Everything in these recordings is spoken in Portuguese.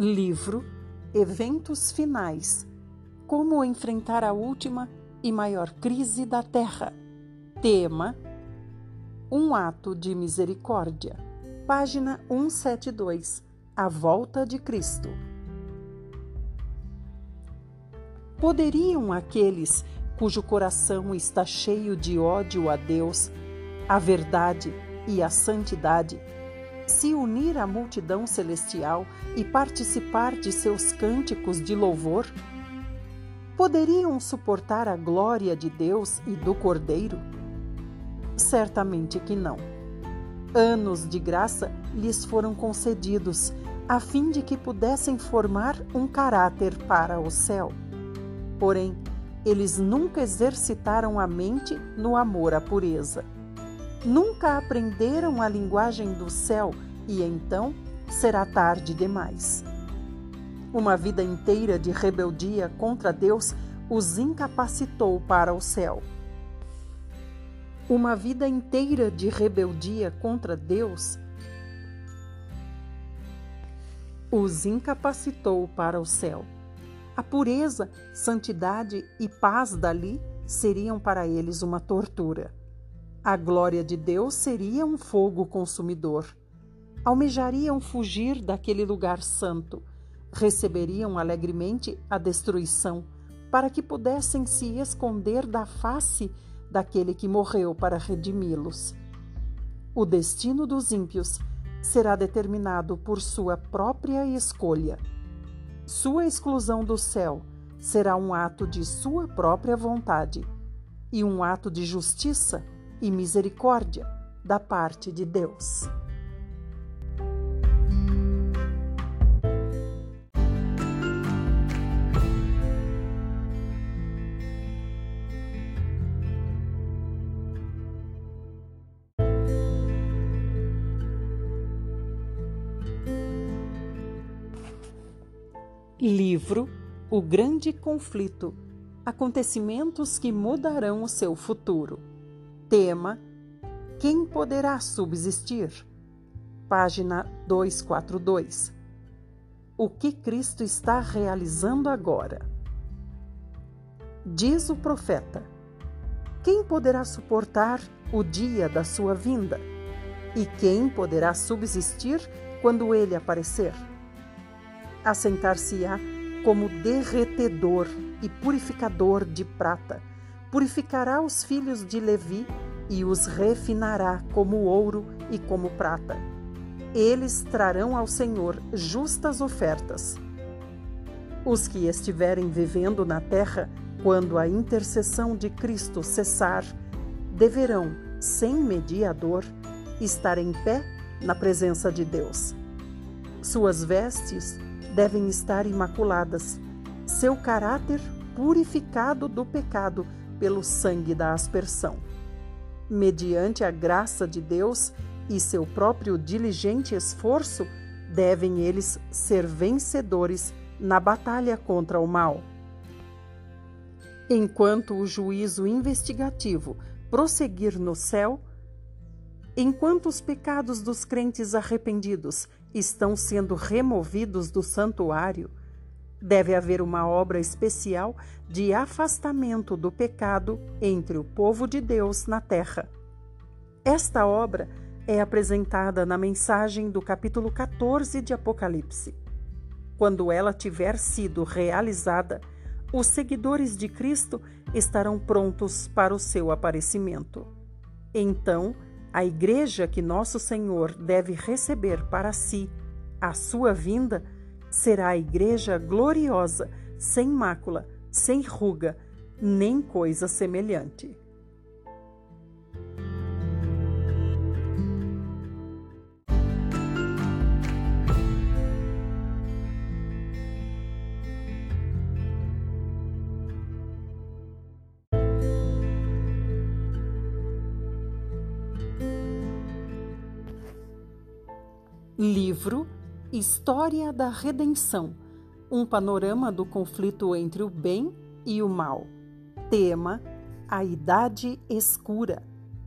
Livro Eventos Finais Como enfrentar a última e maior crise da Terra. Tema: Um ato de misericórdia. Página 172 A volta de Cristo. Poderiam aqueles cujo coração está cheio de ódio a Deus, a verdade e a santidade se unir à multidão celestial e participar de seus cânticos de louvor? Poderiam suportar a glória de Deus e do Cordeiro? Certamente que não. Anos de graça lhes foram concedidos, a fim de que pudessem formar um caráter para o céu. Porém, eles nunca exercitaram a mente no amor à pureza nunca aprenderam a linguagem do céu e então será tarde demais. Uma vida inteira de rebeldia contra Deus os incapacitou para o céu. Uma vida inteira de rebeldia contra Deus os incapacitou para o céu. A pureza, santidade e paz dali seriam para eles uma tortura. A glória de Deus seria um fogo consumidor. Almejariam fugir daquele lugar santo, receberiam alegremente a destruição, para que pudessem se esconder da face daquele que morreu para redimi-los. O destino dos ímpios será determinado por sua própria escolha. Sua exclusão do céu será um ato de sua própria vontade e um ato de justiça e misericórdia da parte de Deus. Livro O Grande Conflito Acontecimentos que mudarão o seu futuro. Tema: Quem poderá subsistir? Página 242. O que Cristo está realizando agora? Diz o profeta: Quem poderá suportar o dia da sua vinda? E quem poderá subsistir quando ele aparecer? Assentar-se-á como derretedor e purificador de prata purificará os filhos de Levi e os refinará como ouro e como prata. Eles trarão ao Senhor justas ofertas. Os que estiverem vivendo na terra quando a intercessão de Cristo cessar, deverão, sem mediador, estar em pé na presença de Deus. Suas vestes devem estar imaculadas, seu caráter purificado do pecado pelo sangue da aspersão. Mediante a graça de Deus e seu próprio diligente esforço, devem eles ser vencedores na batalha contra o mal. Enquanto o juízo investigativo prosseguir no céu, enquanto os pecados dos crentes arrependidos estão sendo removidos do santuário, Deve haver uma obra especial de afastamento do pecado entre o povo de Deus na terra. Esta obra é apresentada na mensagem do capítulo 14 de Apocalipse. Quando ela tiver sido realizada, os seguidores de Cristo estarão prontos para o seu aparecimento. Então, a igreja que nosso Senhor deve receber para si, a sua vinda, será a igreja gloriosa, sem mácula, sem ruga, nem coisa semelhante. Livro História da Redenção um panorama do conflito entre o bem e o mal. Tema: A Idade Escura.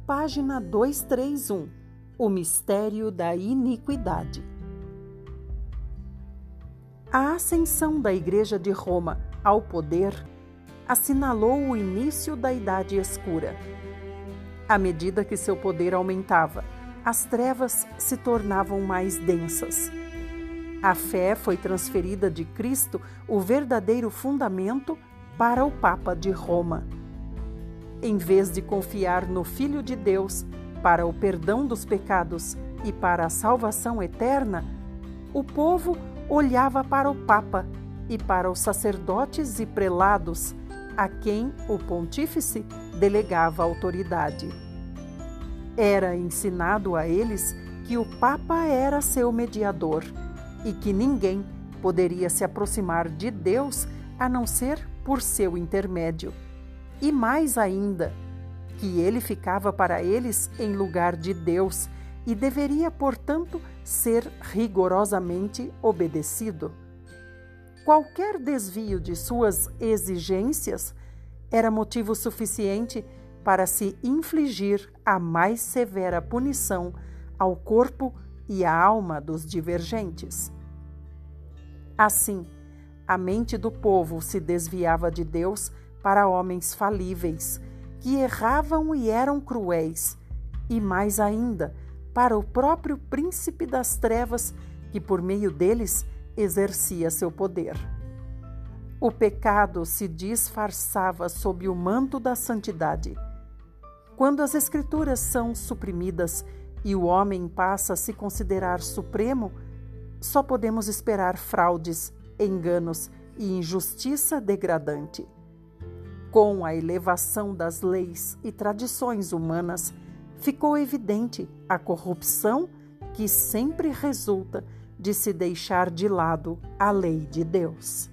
Página 231 O Mistério da Iniquidade. A ascensão da Igreja de Roma ao poder assinalou o início da Idade Escura. À medida que seu poder aumentava, as trevas se tornavam mais densas. A fé foi transferida de Cristo, o verdadeiro fundamento, para o Papa de Roma. Em vez de confiar no Filho de Deus para o perdão dos pecados e para a salvação eterna, o povo olhava para o Papa e para os sacerdotes e prelados, a quem o pontífice delegava autoridade. Era ensinado a eles que o Papa era seu mediador e que ninguém poderia se aproximar de Deus a não ser por seu intermédio. E mais ainda, que ele ficava para eles em lugar de Deus e deveria, portanto, ser rigorosamente obedecido. Qualquer desvio de suas exigências era motivo suficiente para se infligir a mais severa punição ao corpo e à alma dos divergentes. Assim, a mente do povo se desviava de Deus para homens falíveis, que erravam e eram cruéis, e mais ainda, para o próprio príncipe das trevas, que por meio deles exercia seu poder. O pecado se disfarçava sob o manto da santidade. Quando as Escrituras são suprimidas e o homem passa a se considerar supremo, só podemos esperar fraudes, enganos e injustiça degradante. Com a elevação das leis e tradições humanas, ficou evidente a corrupção que sempre resulta de se deixar de lado a lei de Deus.